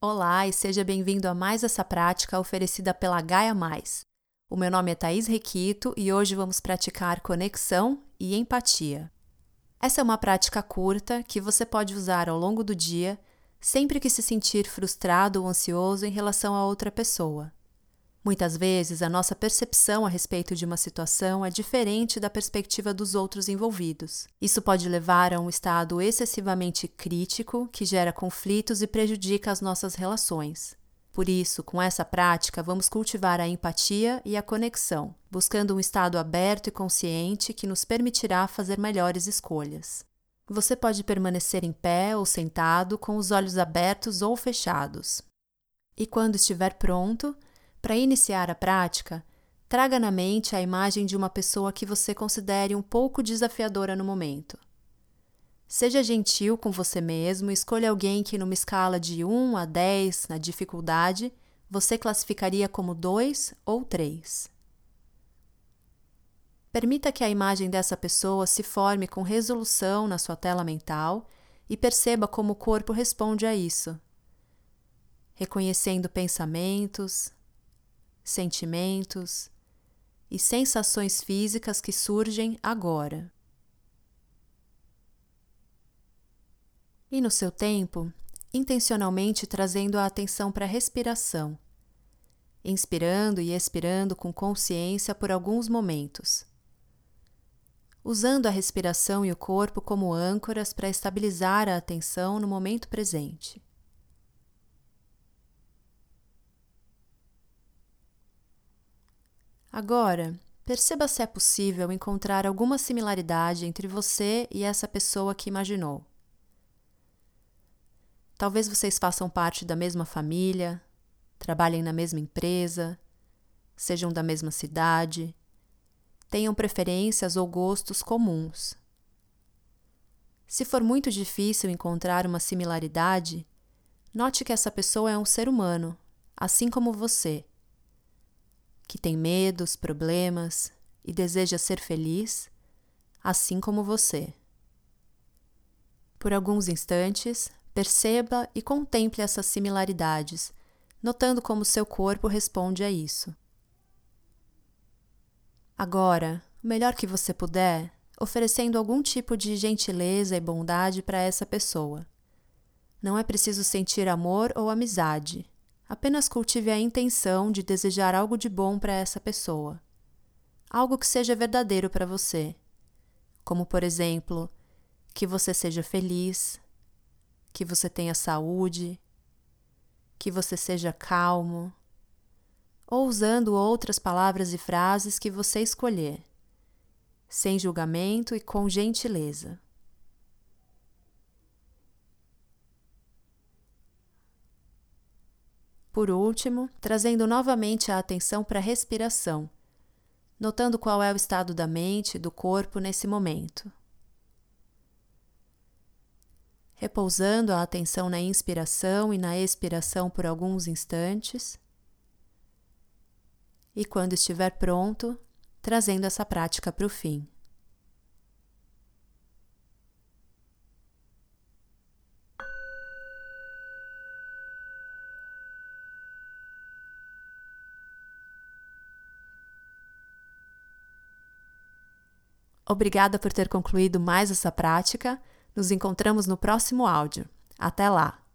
Olá e seja bem-vindo a mais essa prática oferecida pela Gaia Mais. O meu nome é Thaís Requito e hoje vamos praticar conexão e empatia. Essa é uma prática curta que você pode usar ao longo do dia sempre que se sentir frustrado ou ansioso em relação a outra pessoa. Muitas vezes a nossa percepção a respeito de uma situação é diferente da perspectiva dos outros envolvidos. Isso pode levar a um estado excessivamente crítico que gera conflitos e prejudica as nossas relações. Por isso, com essa prática, vamos cultivar a empatia e a conexão, buscando um estado aberto e consciente que nos permitirá fazer melhores escolhas. Você pode permanecer em pé ou sentado com os olhos abertos ou fechados. E quando estiver pronto, para iniciar a prática, traga na mente a imagem de uma pessoa que você considere um pouco desafiadora no momento. Seja gentil com você mesmo e escolha alguém que, numa escala de 1 a 10 na dificuldade, você classificaria como 2 ou 3. Permita que a imagem dessa pessoa se forme com resolução na sua tela mental e perceba como o corpo responde a isso, reconhecendo pensamentos, sentimentos e sensações físicas que surgem agora. E no seu tempo, intencionalmente trazendo a atenção para a respiração, inspirando e expirando com consciência por alguns momentos, usando a respiração e o corpo como âncoras para estabilizar a atenção no momento presente. Agora, perceba se é possível encontrar alguma similaridade entre você e essa pessoa que imaginou. Talvez vocês façam parte da mesma família, trabalhem na mesma empresa, sejam da mesma cidade, tenham preferências ou gostos comuns. Se for muito difícil encontrar uma similaridade, note que essa pessoa é um ser humano, assim como você que tem medos, problemas e deseja ser feliz, assim como você. Por alguns instantes, perceba e contemple essas similaridades, notando como seu corpo responde a isso. Agora, o melhor que você puder, oferecendo algum tipo de gentileza e bondade para essa pessoa. Não é preciso sentir amor ou amizade. Apenas cultive a intenção de desejar algo de bom para essa pessoa. Algo que seja verdadeiro para você. Como, por exemplo, que você seja feliz, que você tenha saúde, que você seja calmo, ou usando outras palavras e frases que você escolher, sem julgamento e com gentileza. Por último, trazendo novamente a atenção para a respiração, notando qual é o estado da mente e do corpo nesse momento. Repousando a atenção na inspiração e na expiração por alguns instantes. E quando estiver pronto, trazendo essa prática para o fim. Obrigada por ter concluído mais essa prática. Nos encontramos no próximo áudio. Até lá!